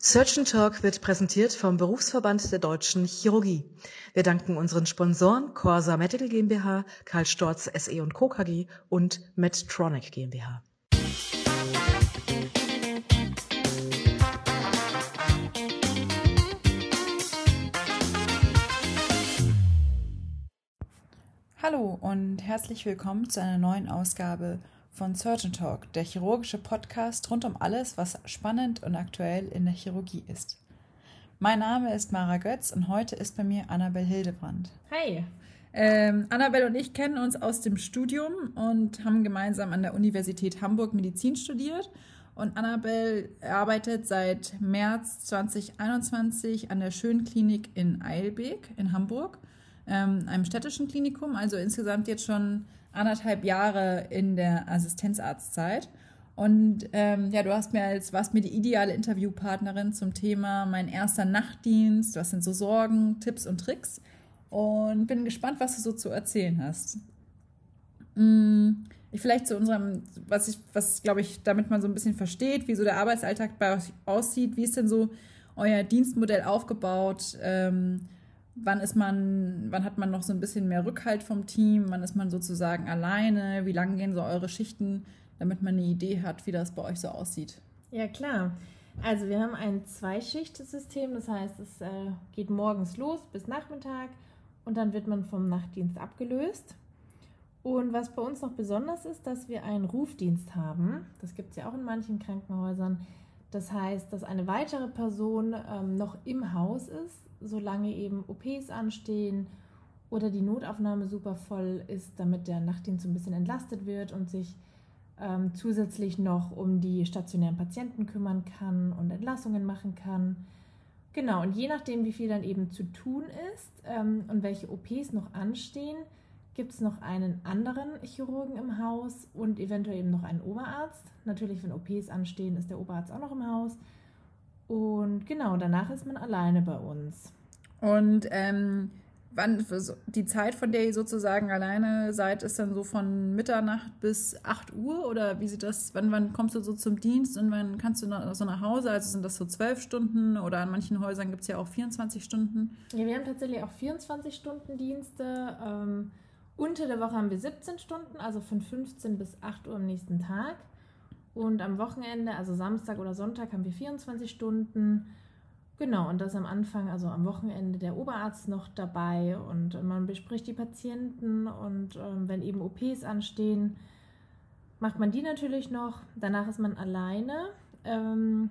Surgeon Talk wird präsentiert vom Berufsverband der Deutschen Chirurgie. Wir danken unseren Sponsoren Corsa Medical GmbH, Karl Storz SE und Co. KG und Medtronic GmbH. Hallo und herzlich willkommen zu einer neuen Ausgabe von Surgeon Talk, der chirurgische Podcast rund um alles, was spannend und aktuell in der Chirurgie ist. Mein Name ist Mara Götz und heute ist bei mir Annabel Hildebrand. Hi. Ähm, Annabel und ich kennen uns aus dem Studium und haben gemeinsam an der Universität Hamburg Medizin studiert. Und Annabel arbeitet seit März 2021 an der Schönklinik in Eilbek in Hamburg, ähm, einem städtischen Klinikum, also insgesamt jetzt schon anderthalb Jahre in der Assistenzarztzeit. Und ähm, ja, du hast mir als, warst mir die ideale Interviewpartnerin zum Thema mein erster Nachtdienst, was sind so Sorgen, Tipps und Tricks. Und bin gespannt, was du so zu erzählen hast. Hm, ich vielleicht zu unserem, was ich, was glaube ich, damit man so ein bisschen versteht, wie so der Arbeitsalltag bei euch aussieht. Wie ist denn so euer Dienstmodell aufgebaut? Ähm, wann ist man, wann hat man noch so ein bisschen mehr Rückhalt vom Team, wann ist man sozusagen alleine, wie lang gehen so eure Schichten, damit man eine Idee hat, wie das bei euch so aussieht. Ja, klar. Also wir haben ein Zweischichtsystem, das heißt, es äh, geht morgens los bis Nachmittag und dann wird man vom Nachtdienst abgelöst. Und was bei uns noch besonders ist, dass wir einen Rufdienst haben. Das gibt es ja auch in manchen Krankenhäusern. Das heißt, dass eine weitere Person ähm, noch im Haus ist, solange eben OPs anstehen oder die Notaufnahme super voll ist, damit der Nachtdienst so ein bisschen entlastet wird und sich ähm, zusätzlich noch um die stationären Patienten kümmern kann und Entlassungen machen kann. Genau, und je nachdem, wie viel dann eben zu tun ist ähm, und welche OPs noch anstehen, gibt es noch einen anderen Chirurgen im Haus und eventuell eben noch einen Oberarzt. Natürlich, wenn OPs anstehen, ist der Oberarzt auch noch im Haus. Und genau, danach ist man alleine bei uns. Und ähm, wann die Zeit, von der ihr sozusagen alleine seid, ist dann so von Mitternacht bis 8 Uhr oder wie sieht das, wann, wann kommst du so zum Dienst und wann kannst du noch, so nach Hause? Also sind das so zwölf Stunden oder an manchen Häusern gibt es ja auch 24 Stunden? Ja, wir haben tatsächlich auch 24 Stunden Dienste. Ähm, unter der Woche haben wir 17 Stunden, also von 15 bis 8 Uhr am nächsten Tag. Und am Wochenende, also Samstag oder Sonntag, haben wir 24 Stunden. Genau, und das am Anfang, also am Wochenende, der Oberarzt noch dabei und man bespricht die Patienten und ähm, wenn eben OPs anstehen, macht man die natürlich noch. Danach ist man alleine. Ähm,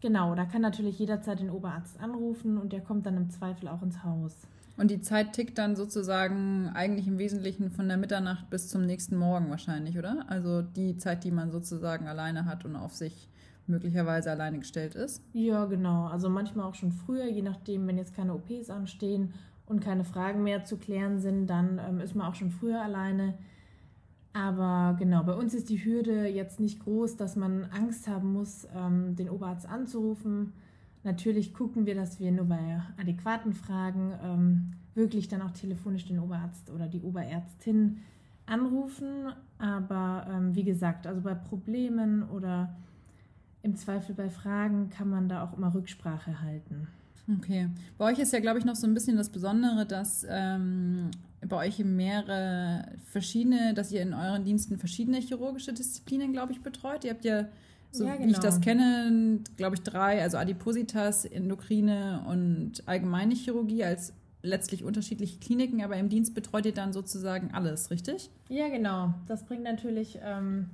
genau, da kann natürlich jederzeit den Oberarzt anrufen und der kommt dann im Zweifel auch ins Haus. Und die Zeit tickt dann sozusagen eigentlich im Wesentlichen von der Mitternacht bis zum nächsten Morgen wahrscheinlich, oder? Also die Zeit, die man sozusagen alleine hat und auf sich möglicherweise alleine gestellt ist. Ja, genau. Also manchmal auch schon früher, je nachdem, wenn jetzt keine OPs anstehen und keine Fragen mehr zu klären sind, dann ähm, ist man auch schon früher alleine. Aber genau, bei uns ist die Hürde jetzt nicht groß, dass man Angst haben muss, ähm, den Oberarzt anzurufen Natürlich gucken wir, dass wir nur bei adäquaten Fragen ähm, wirklich dann auch telefonisch den Oberarzt oder die Oberärztin anrufen. Aber ähm, wie gesagt, also bei Problemen oder im Zweifel bei Fragen kann man da auch immer Rücksprache halten. Okay. Bei euch ist ja, glaube ich, noch so ein bisschen das Besondere, dass ähm, bei euch mehrere verschiedene, dass ihr in euren Diensten verschiedene chirurgische Disziplinen, glaube ich, betreut. Ihr habt ja so ja, genau. wie ich das genau. kenne, glaube ich drei, also Adipositas, Endokrine und allgemeine Chirurgie als letztlich unterschiedliche Kliniken, aber im Dienst betreut ihr dann sozusagen alles, richtig? Ja, genau. Das bringt natürlich ähm,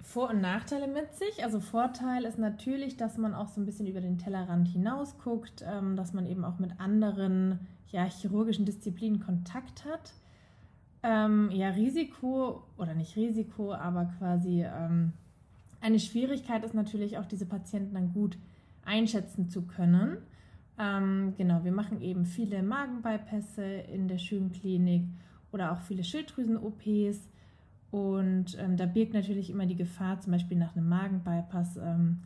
Vor- und Nachteile mit sich. Also Vorteil ist natürlich, dass man auch so ein bisschen über den Tellerrand hinaus guckt, ähm, dass man eben auch mit anderen ja, chirurgischen Disziplinen Kontakt hat. Ähm, ja, Risiko, oder nicht Risiko, aber quasi ähm, eine Schwierigkeit ist natürlich auch, diese Patienten dann gut einschätzen zu können. Ähm, genau, wir machen eben viele Magenbypässe in der Schönklinik oder auch viele Schilddrüsen-OPs. Und ähm, da birgt natürlich immer die Gefahr, zum Beispiel nach einem Magenbypass, ähm,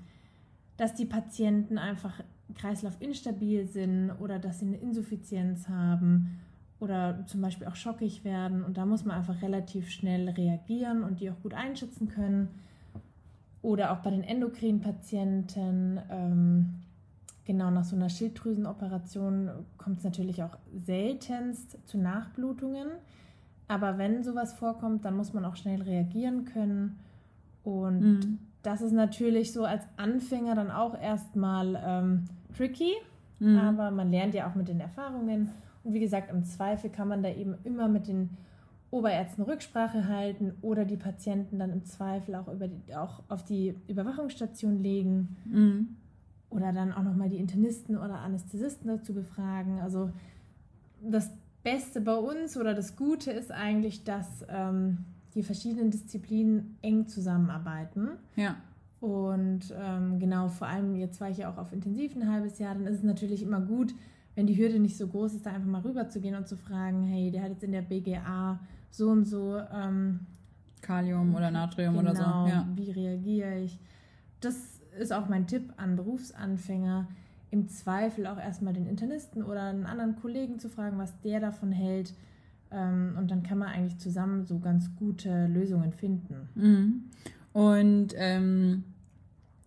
dass die Patienten einfach kreislaufinstabil sind oder dass sie eine Insuffizienz haben oder zum Beispiel auch schockig werden. Und da muss man einfach relativ schnell reagieren und die auch gut einschätzen können. Oder auch bei den Endokrinpatienten, ähm, genau nach so einer Schilddrüsenoperation kommt es natürlich auch seltenst zu Nachblutungen. Aber wenn sowas vorkommt, dann muss man auch schnell reagieren können. Und mhm. das ist natürlich so als Anfänger dann auch erstmal ähm, tricky, mhm. aber man lernt ja auch mit den Erfahrungen. Und wie gesagt, im Zweifel kann man da eben immer mit den Oberärzten Rücksprache halten oder die Patienten dann im Zweifel auch, über die, auch auf die Überwachungsstation legen mhm. oder dann auch nochmal die Internisten oder Anästhesisten dazu befragen. Also das Beste bei uns oder das Gute ist eigentlich, dass ähm, die verschiedenen Disziplinen eng zusammenarbeiten. Ja. Und ähm, genau, vor allem jetzt war ich ja auch auf Intensiv ein halbes Jahr, dann ist es natürlich immer gut, wenn die Hürde nicht so groß ist, da einfach mal rüber zu gehen und zu fragen, hey, der hat jetzt in der BGA so und so ähm, Kalium oder Natrium genau, oder so. Genau, ja. Wie reagiere ich? Das ist auch mein Tipp an Berufsanfänger, im Zweifel auch erstmal den Internisten oder einen anderen Kollegen zu fragen, was der davon hält. Ähm, und dann kann man eigentlich zusammen so ganz gute Lösungen finden. Mhm. Und ähm,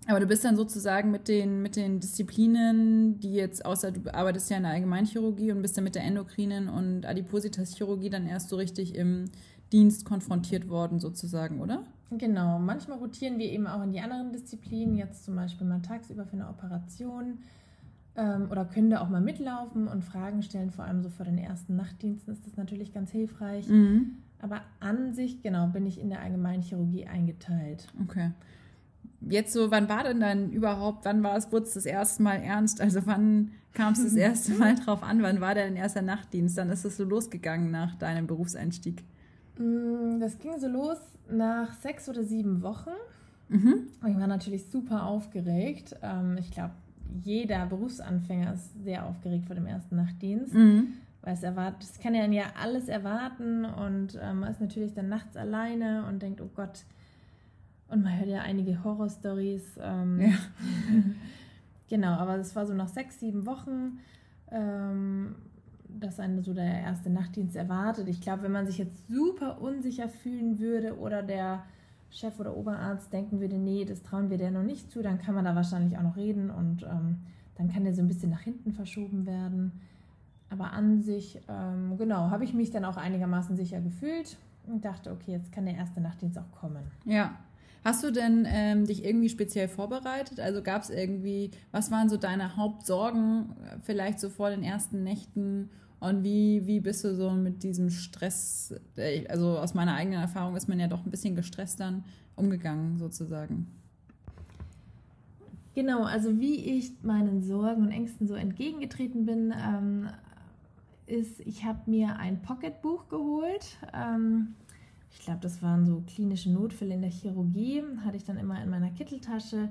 aber du bist dann sozusagen mit den, mit den Disziplinen, die jetzt, außer du arbeitest ja in der Allgemeinchirurgie und bist dann mit der Endokrinen und Adipositas-Chirurgie dann erst so richtig im Dienst konfrontiert worden, sozusagen, oder? Genau, manchmal rotieren wir eben auch in die anderen Disziplinen, jetzt zum Beispiel mal tagsüber für eine Operation ähm, oder können da auch mal mitlaufen und Fragen stellen, vor allem so vor den ersten Nachtdiensten ist das natürlich ganz hilfreich. Mhm. Aber an sich, genau, bin ich in der Allgemeinchirurgie eingeteilt. Okay jetzt so, wann war denn dann überhaupt, wann war es, wurde es das erste Mal ernst? Also wann kam es das erste Mal drauf an? Wann war dein erster Nachtdienst? Dann ist es so losgegangen nach deinem Berufseinstieg. Mm, das ging so los nach sechs oder sieben Wochen. Mhm. Ich war natürlich super aufgeregt. Ähm, ich glaube, jeder Berufsanfänger ist sehr aufgeregt vor dem ersten Nachtdienst. Mhm. Weil es erwartet, es kann ja alles erwarten und ähm, man ist natürlich dann nachts alleine und denkt, oh Gott, und man hört ja einige Horrorstories. Ähm, ja. genau, aber es war so nach sechs, sieben Wochen, ähm, dass einen so der erste Nachtdienst erwartet. Ich glaube, wenn man sich jetzt super unsicher fühlen würde oder der Chef oder Oberarzt denken würde, nee, das trauen wir der noch nicht zu, dann kann man da wahrscheinlich auch noch reden und ähm, dann kann der so ein bisschen nach hinten verschoben werden. Aber an sich, ähm, genau, habe ich mich dann auch einigermaßen sicher gefühlt und dachte, okay, jetzt kann der erste Nachtdienst auch kommen. Ja, Hast du denn ähm, dich irgendwie speziell vorbereitet? Also gab es irgendwie, was waren so deine Hauptsorgen äh, vielleicht so vor den ersten Nächten? Und wie, wie bist du so mit diesem Stress, äh, also aus meiner eigenen Erfahrung ist man ja doch ein bisschen gestresst dann umgegangen sozusagen? Genau, also wie ich meinen Sorgen und Ängsten so entgegengetreten bin, ähm, ist, ich habe mir ein Pocketbuch geholt. Ähm, ich glaube, das waren so klinische Notfälle in der Chirurgie, hatte ich dann immer in meiner Kitteltasche.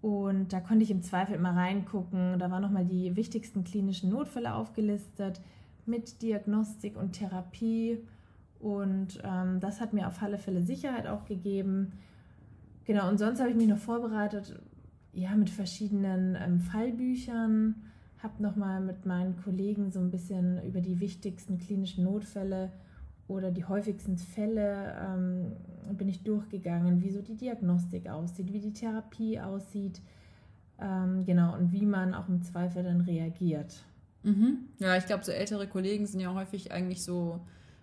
Und da konnte ich im Zweifel immer reingucken. Da waren nochmal die wichtigsten klinischen Notfälle aufgelistet mit Diagnostik und Therapie. Und ähm, das hat mir auf alle Fälle Sicherheit auch gegeben. Genau, und sonst habe ich mich noch vorbereitet, ja, mit verschiedenen ähm, Fallbüchern, habe nochmal mit meinen Kollegen so ein bisschen über die wichtigsten klinischen Notfälle oder die häufigsten Fälle ähm, bin ich durchgegangen, wie so die Diagnostik aussieht, wie die Therapie aussieht, ähm, genau, und wie man auch im Zweifel dann reagiert. Mhm. Ja, ich glaube, so ältere Kollegen sind ja häufig eigentlich so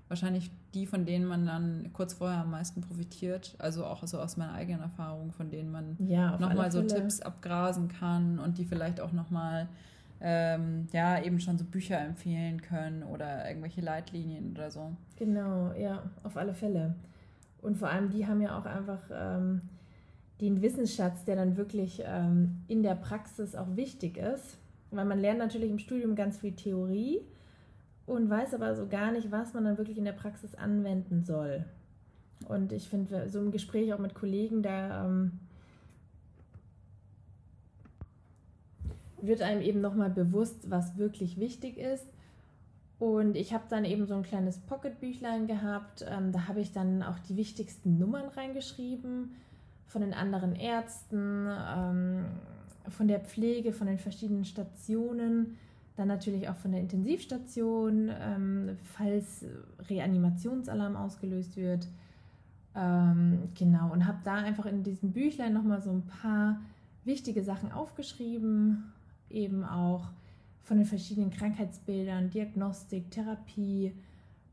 wahrscheinlich die, von denen man dann kurz vorher am meisten profitiert. Also auch so aus meiner eigenen Erfahrung, von denen man ja, nochmal so Tipps abgrasen kann und die vielleicht auch nochmal ähm, ja, eben schon so Bücher empfehlen können oder irgendwelche Leitlinien oder so. Genau, ja, auf alle Fälle. Und vor allem, die haben ja auch einfach ähm, den Wissensschatz, der dann wirklich ähm, in der Praxis auch wichtig ist. Weil man lernt natürlich im Studium ganz viel Theorie und weiß aber so gar nicht, was man dann wirklich in der Praxis anwenden soll. Und ich finde, so im Gespräch auch mit Kollegen, da ähm, wird einem eben nochmal bewusst, was wirklich wichtig ist. Und ich habe dann eben so ein kleines Pocketbüchlein gehabt. Ähm, da habe ich dann auch die wichtigsten Nummern reingeschrieben von den anderen Ärzten, ähm, von der Pflege, von den verschiedenen Stationen, dann natürlich auch von der Intensivstation, ähm, falls Reanimationsalarm ausgelöst wird. Ähm, genau, und habe da einfach in diesem Büchlein nochmal so ein paar wichtige Sachen aufgeschrieben, eben auch von den verschiedenen Krankheitsbildern, Diagnostik, Therapie.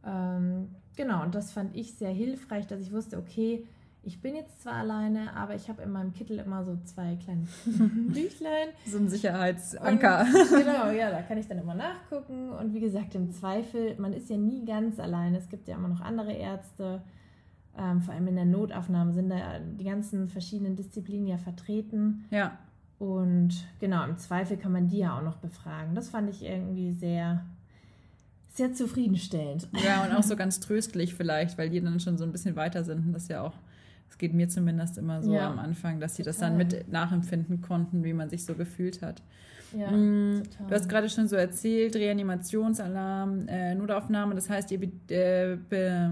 Ähm, genau, und das fand ich sehr hilfreich, dass ich wusste, okay, ich bin jetzt zwar alleine, aber ich habe in meinem Kittel immer so zwei kleine Büchlein. So ein Sicherheitsanker. Und, genau, ja, da kann ich dann immer nachgucken. Und wie gesagt, im Zweifel, man ist ja nie ganz alleine. Es gibt ja immer noch andere Ärzte. Ähm, vor allem in der Notaufnahme sind da die ganzen verschiedenen Disziplinen ja vertreten. Ja. Und genau, im Zweifel kann man die ja auch noch befragen. Das fand ich irgendwie sehr, sehr zufriedenstellend. Ja, und auch so ganz tröstlich vielleicht, weil die dann schon so ein bisschen weiter sind und das ja auch es geht mir zumindest immer so ja, am Anfang, dass sie total. das dann mit nachempfinden konnten, wie man sich so gefühlt hat. Ja, mm, du hast gerade schon so erzählt, Reanimationsalarm, äh, Notaufnahme, das heißt, ihr äh, be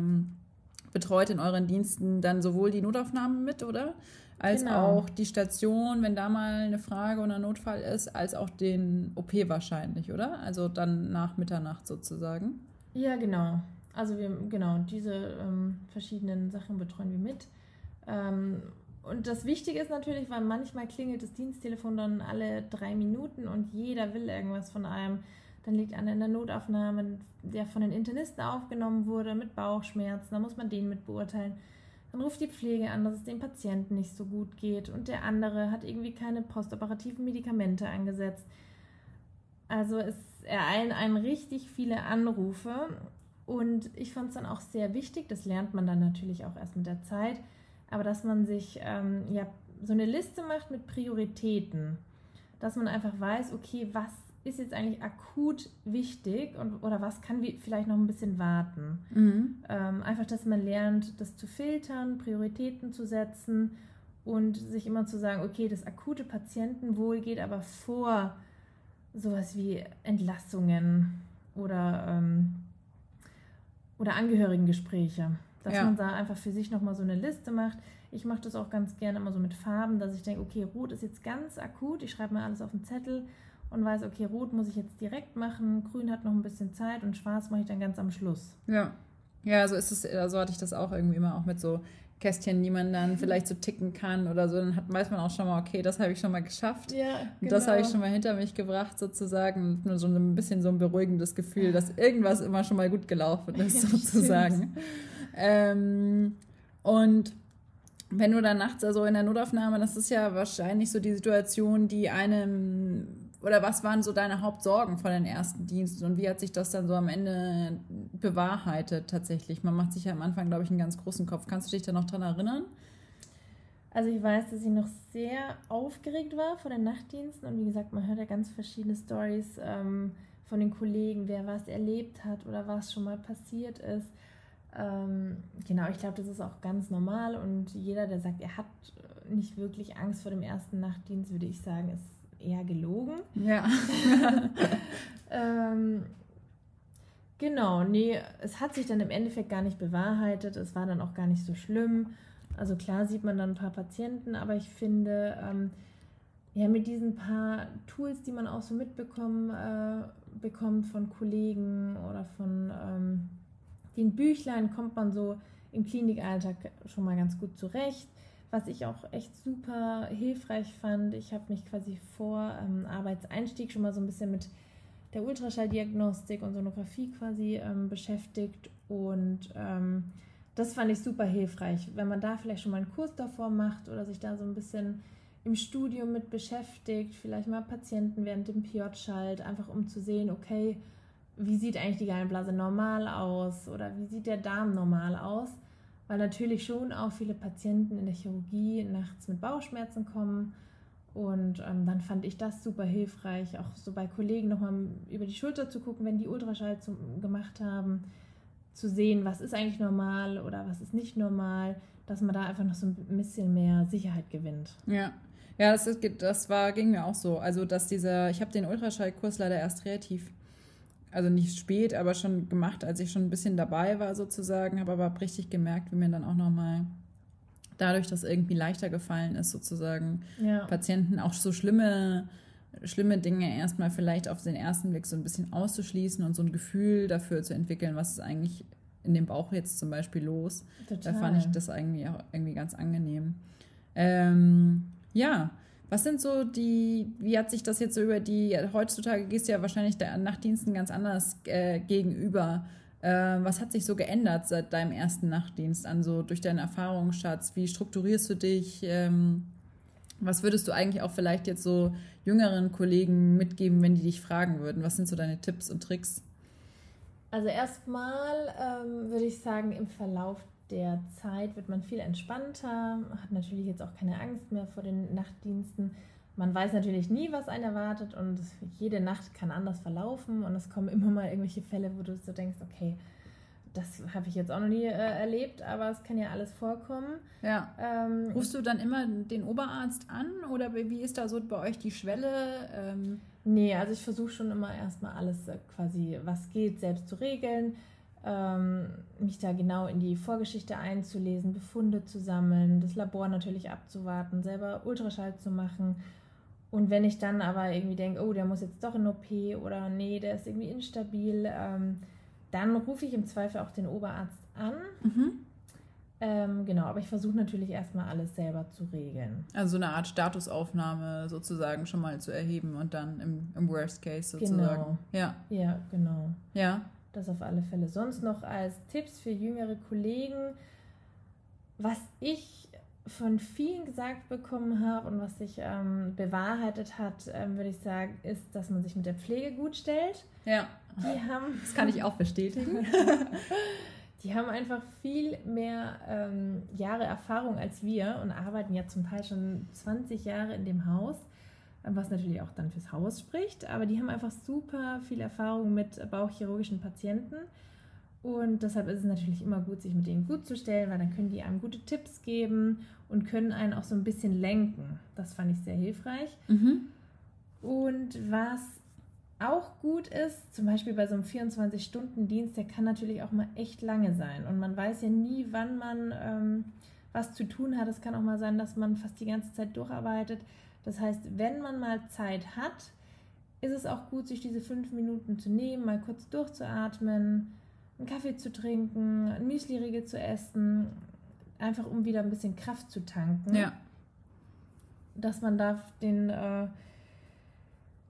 betreut in euren Diensten dann sowohl die Notaufnahmen mit, oder? Als genau. auch die Station, wenn da mal eine Frage oder ein Notfall ist, als auch den OP wahrscheinlich, oder? Also dann nach Mitternacht sozusagen. Ja, genau. Also wir, genau, diese ähm, verschiedenen Sachen betreuen wir mit. Ähm, und das Wichtige ist natürlich, weil manchmal klingelt das Diensttelefon dann alle drei Minuten und jeder will irgendwas von einem. Dann liegt einer in der Notaufnahme, der von den Internisten aufgenommen wurde mit Bauchschmerzen. Da muss man den mit beurteilen. Dann ruft die Pflege an, dass es dem Patienten nicht so gut geht. Und der andere hat irgendwie keine postoperativen Medikamente angesetzt. Also es ereilen einen richtig viele Anrufe. Und ich fand es dann auch sehr wichtig, das lernt man dann natürlich auch erst mit der Zeit, aber dass man sich ähm, ja, so eine Liste macht mit Prioritäten, dass man einfach weiß, okay, was ist jetzt eigentlich akut wichtig und, oder was kann vielleicht noch ein bisschen warten. Mhm. Ähm, einfach, dass man lernt, das zu filtern, Prioritäten zu setzen und sich immer zu sagen, okay, das akute Patientenwohl geht aber vor sowas wie Entlassungen oder, ähm, oder Angehörigengespräche. Dass ja. man da einfach für sich nochmal so eine Liste macht. Ich mache das auch ganz gerne immer so mit Farben, dass ich denke, okay, Rot ist jetzt ganz akut. Ich schreibe mir alles auf den Zettel und weiß, okay, Rot muss ich jetzt direkt machen, Grün hat noch ein bisschen Zeit und Schwarz mache ich dann ganz am Schluss. Ja. Ja, so ist es, so hatte ich das auch irgendwie immer auch mit so Kästchen, die man dann vielleicht so ticken kann oder so, dann hat, weiß man auch schon mal, okay, das habe ich schon mal geschafft. Ja, genau. Das habe ich schon mal hinter mich gebracht, sozusagen. Nur so ein bisschen so ein beruhigendes Gefühl, dass irgendwas immer schon mal gut gelaufen ist, ja, sozusagen. Ähm, und wenn du dann nachts also in der Notaufnahme, das ist ja wahrscheinlich so die Situation, die einem, oder was waren so deine Hauptsorgen vor den ersten Diensten und wie hat sich das dann so am Ende bewahrheitet tatsächlich? Man macht sich ja am Anfang, glaube ich, einen ganz großen Kopf. Kannst du dich da noch dran erinnern? Also ich weiß, dass ich noch sehr aufgeregt war vor den Nachtdiensten und wie gesagt, man hört ja ganz verschiedene Stories ähm, von den Kollegen, wer was erlebt hat oder was schon mal passiert ist. Ähm, genau, ich glaube, das ist auch ganz normal und jeder, der sagt, er hat nicht wirklich Angst vor dem ersten Nachtdienst, würde ich sagen, ist eher gelogen. Ja. ähm, genau, nee, es hat sich dann im Endeffekt gar nicht bewahrheitet. Es war dann auch gar nicht so schlimm. Also klar sieht man dann ein paar Patienten, aber ich finde, ähm, ja, mit diesen paar Tools, die man auch so mitbekommen äh, bekommt von Kollegen oder von ähm, den Büchlein kommt man so im Klinikalltag schon mal ganz gut zurecht. Was ich auch echt super hilfreich fand, ich habe mich quasi vor ähm, Arbeitseinstieg schon mal so ein bisschen mit der Ultraschalldiagnostik und Sonographie quasi ähm, beschäftigt und ähm, das fand ich super hilfreich, wenn man da vielleicht schon mal einen Kurs davor macht oder sich da so ein bisschen im Studium mit beschäftigt, vielleicht mal Patienten während dem PJ schalt, einfach um zu sehen, okay, wie sieht eigentlich die Gallenblase normal aus oder wie sieht der Darm normal aus, weil natürlich schon auch viele Patienten in der Chirurgie nachts mit Bauchschmerzen kommen und ähm, dann fand ich das super hilfreich, auch so bei Kollegen nochmal über die Schulter zu gucken, wenn die Ultraschall zum, gemacht haben, zu sehen, was ist eigentlich normal oder was ist nicht normal, dass man da einfach noch so ein bisschen mehr Sicherheit gewinnt. Ja. Ja, das, ist, das war, ging mir auch so. Also, dass dieser, ich habe den Ultraschallkurs leider erst relativ also nicht spät, aber schon gemacht, als ich schon ein bisschen dabei war sozusagen, habe aber richtig gemerkt, wie mir dann auch nochmal dadurch, dass irgendwie leichter gefallen ist, sozusagen ja. Patienten auch so schlimme, schlimme Dinge erstmal vielleicht auf den ersten Blick so ein bisschen auszuschließen und so ein Gefühl dafür zu entwickeln, was es eigentlich in dem Bauch jetzt zum Beispiel los. Total. Da fand ich das eigentlich auch irgendwie ganz angenehm. Ähm, ja, was sind so die, wie hat sich das jetzt so über die, heutzutage gehst du ja wahrscheinlich Nachtdiensten ganz anders äh, gegenüber. Äh, was hat sich so geändert seit deinem ersten Nachtdienst an, so durch deinen Erfahrungsschatz? Wie strukturierst du dich? Ähm, was würdest du eigentlich auch vielleicht jetzt so jüngeren Kollegen mitgeben, wenn die dich fragen würden? Was sind so deine Tipps und Tricks? Also erstmal ähm, würde ich sagen, im Verlauf der Zeit wird man viel entspannter, hat natürlich jetzt auch keine Angst mehr vor den Nachtdiensten. Man weiß natürlich nie, was einen erwartet und jede Nacht kann anders verlaufen und es kommen immer mal irgendwelche Fälle, wo du so denkst, okay, das habe ich jetzt auch noch nie äh, erlebt, aber es kann ja alles vorkommen. Ja. Ähm, Rufst du dann immer den Oberarzt an oder wie ist da so bei euch die Schwelle? Ähm nee, also ich versuche schon immer erstmal alles äh, quasi, was geht, selbst zu regeln mich da genau in die Vorgeschichte einzulesen, Befunde zu sammeln, das Labor natürlich abzuwarten, selber Ultraschall zu machen. Und wenn ich dann aber irgendwie denke, oh, der muss jetzt doch in OP oder nee, der ist irgendwie instabil, ähm, dann rufe ich im Zweifel auch den Oberarzt an. Mhm. Ähm, genau, aber ich versuche natürlich erstmal alles selber zu regeln. Also eine Art Statusaufnahme sozusagen schon mal zu erheben und dann im, im Worst Case sozusagen. Genau. Ja. Ja, genau. Ja. Das auf alle Fälle. Sonst noch als Tipps für jüngere Kollegen, was ich von vielen gesagt bekommen habe und was sich ähm, bewahrheitet hat, ähm, würde ich sagen, ist, dass man sich mit der Pflege gut stellt. Ja. Die haben, das kann ich auch bestätigen. die haben einfach viel mehr ähm, Jahre Erfahrung als wir und arbeiten ja zum Teil schon 20 Jahre in dem Haus was natürlich auch dann fürs Haus spricht. Aber die haben einfach super viel Erfahrung mit bauchchirurgischen Patienten. Und deshalb ist es natürlich immer gut, sich mit denen gut zu stellen, weil dann können die einem gute Tipps geben und können einen auch so ein bisschen lenken. Das fand ich sehr hilfreich. Mhm. Und was auch gut ist, zum Beispiel bei so einem 24-Stunden-Dienst, der kann natürlich auch mal echt lange sein. Und man weiß ja nie, wann man ähm, was zu tun hat. Es kann auch mal sein, dass man fast die ganze Zeit durcharbeitet. Das heißt, wenn man mal Zeit hat, ist es auch gut, sich diese fünf Minuten zu nehmen, mal kurz durchzuatmen, einen Kaffee zu trinken, ein Müsli-Riegel zu essen, einfach um wieder ein bisschen Kraft zu tanken. Ja. Dass man da den, äh,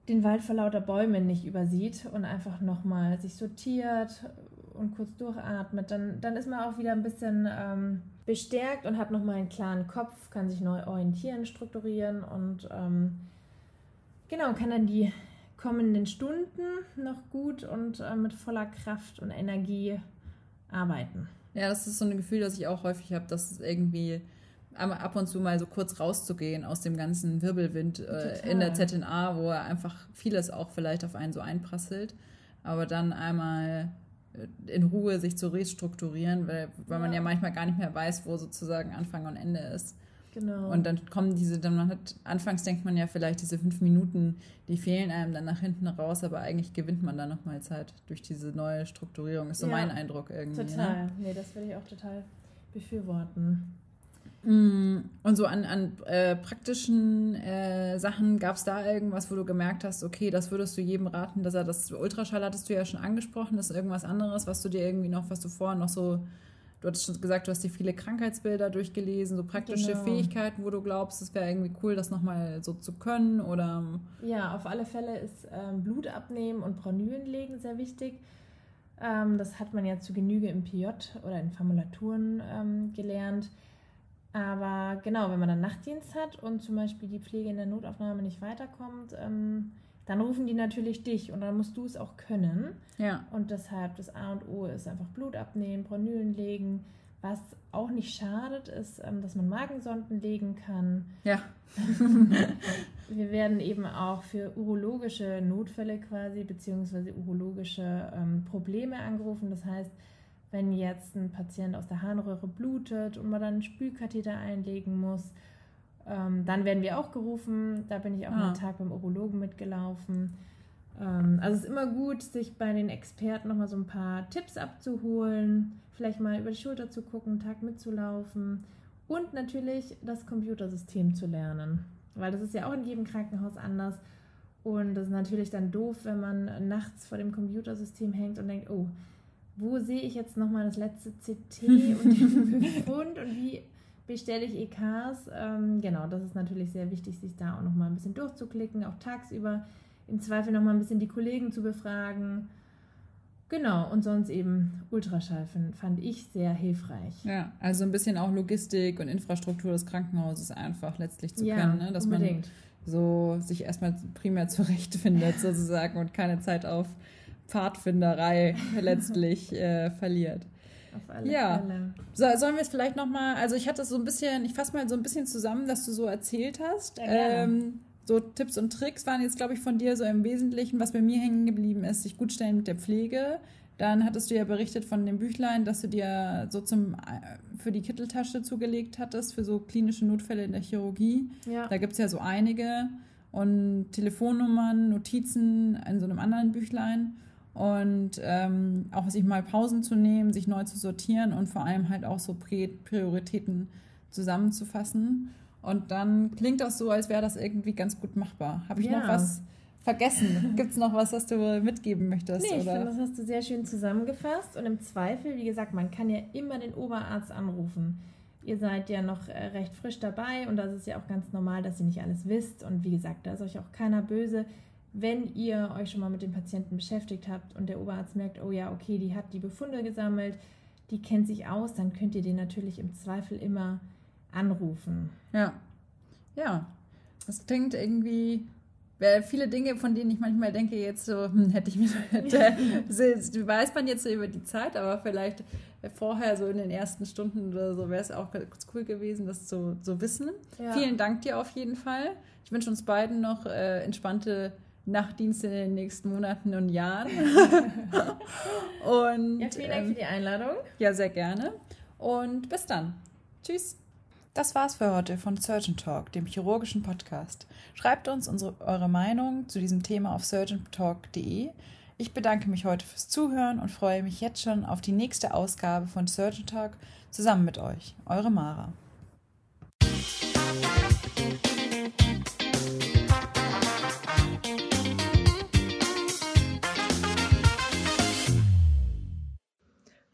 den Wald vor lauter Bäumen nicht übersieht und einfach nochmal sich sortiert und kurz durchatmet, dann, dann ist man auch wieder ein bisschen ähm, bestärkt und hat nochmal einen klaren Kopf, kann sich neu orientieren, strukturieren und ähm, genau, kann dann die kommenden Stunden noch gut und äh, mit voller Kraft und Energie arbeiten. Ja, das ist so ein Gefühl, das ich auch häufig habe, dass es irgendwie ab und zu mal so kurz rauszugehen aus dem ganzen Wirbelwind äh, in der ZNA, wo einfach vieles auch vielleicht auf einen so einprasselt, aber dann einmal in Ruhe sich zu restrukturieren, weil, weil ja. man ja manchmal gar nicht mehr weiß, wo sozusagen Anfang und Ende ist. Genau. Und dann kommen diese, dann man hat, anfangs denkt man ja vielleicht diese fünf Minuten, die fehlen einem dann nach hinten raus, aber eigentlich gewinnt man dann nochmal Zeit durch diese neue Strukturierung, ist so ja, mein Eindruck irgendwie. Total, ne? nee, das würde ich auch total befürworten. Mm, und so an, an äh, praktischen äh, Sachen, gab es da irgendwas, wo du gemerkt hast, okay, das würdest du jedem raten, dass er das Ultraschall hattest du ja schon angesprochen, das ist irgendwas anderes, was du dir irgendwie noch, was du vorher noch so, du hattest schon gesagt, du hast dir viele Krankheitsbilder durchgelesen, so praktische genau. Fähigkeiten, wo du glaubst, es wäre irgendwie cool, das nochmal so zu können oder. Ja, auf alle Fälle ist ähm, Blut abnehmen und Pronülen legen sehr wichtig. Ähm, das hat man ja zu Genüge im PJ oder in Formulaturen ähm, gelernt. Aber genau, wenn man dann Nachtdienst hat und zum Beispiel die Pflege in der Notaufnahme nicht weiterkommt, ähm, dann rufen die natürlich dich und dann musst du es auch können. Ja. Und deshalb das A und O ist einfach Blut abnehmen, Pronülen legen. Was auch nicht schadet, ist, ähm, dass man Magensonden legen kann. Ja. Wir werden eben auch für urologische Notfälle quasi, beziehungsweise urologische ähm, Probleme angerufen. Das heißt, wenn jetzt ein Patient aus der Harnröhre blutet und man dann einen Spülkatheter einlegen muss, ähm, dann werden wir auch gerufen. Da bin ich auch ah. einen Tag beim Urologen mitgelaufen. Ähm, also es ist immer gut, sich bei den Experten nochmal so ein paar Tipps abzuholen, vielleicht mal über die Schulter zu gucken, einen Tag mitzulaufen und natürlich das Computersystem zu lernen. Weil das ist ja auch in jedem Krankenhaus anders. Und das ist natürlich dann doof, wenn man nachts vor dem Computersystem hängt und denkt, oh, wo sehe ich jetzt nochmal das letzte CT und den Befund und wie bestelle ich EKs. Ähm, genau, das ist natürlich sehr wichtig, sich da auch nochmal ein bisschen durchzuklicken, auch tagsüber im Zweifel nochmal ein bisschen die Kollegen zu befragen. Genau, und sonst eben Ultraschall fand ich sehr hilfreich. Ja, also ein bisschen auch Logistik und Infrastruktur des Krankenhauses einfach letztlich zu ja, kennen, ne? dass unbedingt. man so sich erstmal primär zurechtfindet sozusagen und keine Zeit auf Pfadfinderei letztlich äh, verliert. Auf alle ja. Fälle. So, sollen wir es vielleicht nochmal, also ich hatte so ein bisschen, ich fasse mal so ein bisschen zusammen, dass du so erzählt hast. Ähm, so Tipps und Tricks waren jetzt, glaube ich, von dir so im Wesentlichen, was bei mir hängen geblieben ist, sich gut stellen mit der Pflege. Dann hattest du ja berichtet von dem Büchlein, dass du dir so zum äh, für die Kitteltasche zugelegt hattest, für so klinische Notfälle in der Chirurgie. Ja. Da gibt es ja so einige. Und Telefonnummern, Notizen in so einem anderen Büchlein. Und ähm, auch sich mal Pausen zu nehmen, sich neu zu sortieren und vor allem halt auch so Prioritäten zusammenzufassen. Und dann klingt das so, als wäre das irgendwie ganz gut machbar. Habe ich ja. noch was vergessen? Gibt es noch was, was du mitgeben möchtest? Nee, ich finde, das hast du sehr schön zusammengefasst. Und im Zweifel, wie gesagt, man kann ja immer den Oberarzt anrufen. Ihr seid ja noch äh, recht frisch dabei und das ist ja auch ganz normal, dass ihr nicht alles wisst. Und wie gesagt, da ist euch auch keiner böse. Wenn ihr euch schon mal mit dem Patienten beschäftigt habt und der Oberarzt merkt, oh ja, okay, die hat die Befunde gesammelt, die kennt sich aus, dann könnt ihr den natürlich im Zweifel immer anrufen. Ja. Ja. Das klingt irgendwie viele Dinge, von denen ich manchmal denke, jetzt so, hm, hätte ich mir, hätte, weiß man jetzt so über die Zeit, aber vielleicht vorher so in den ersten Stunden oder so wäre es auch ganz cool gewesen, das zu so wissen. Ja. Vielen Dank dir auf jeden Fall. Ich wünsche uns beiden noch äh, entspannte Nachtdienste in den nächsten Monaten und Jahren. und, ja, vielen Dank ähm, für die Einladung. Ja, sehr gerne. Und bis dann. Tschüss. Das war's für heute von Surgeon Talk, dem chirurgischen Podcast. Schreibt uns unsere, eure Meinung zu diesem Thema auf surgeontalk.de. Ich bedanke mich heute fürs Zuhören und freue mich jetzt schon auf die nächste Ausgabe von Surgeon Talk zusammen mit euch. Eure Mara.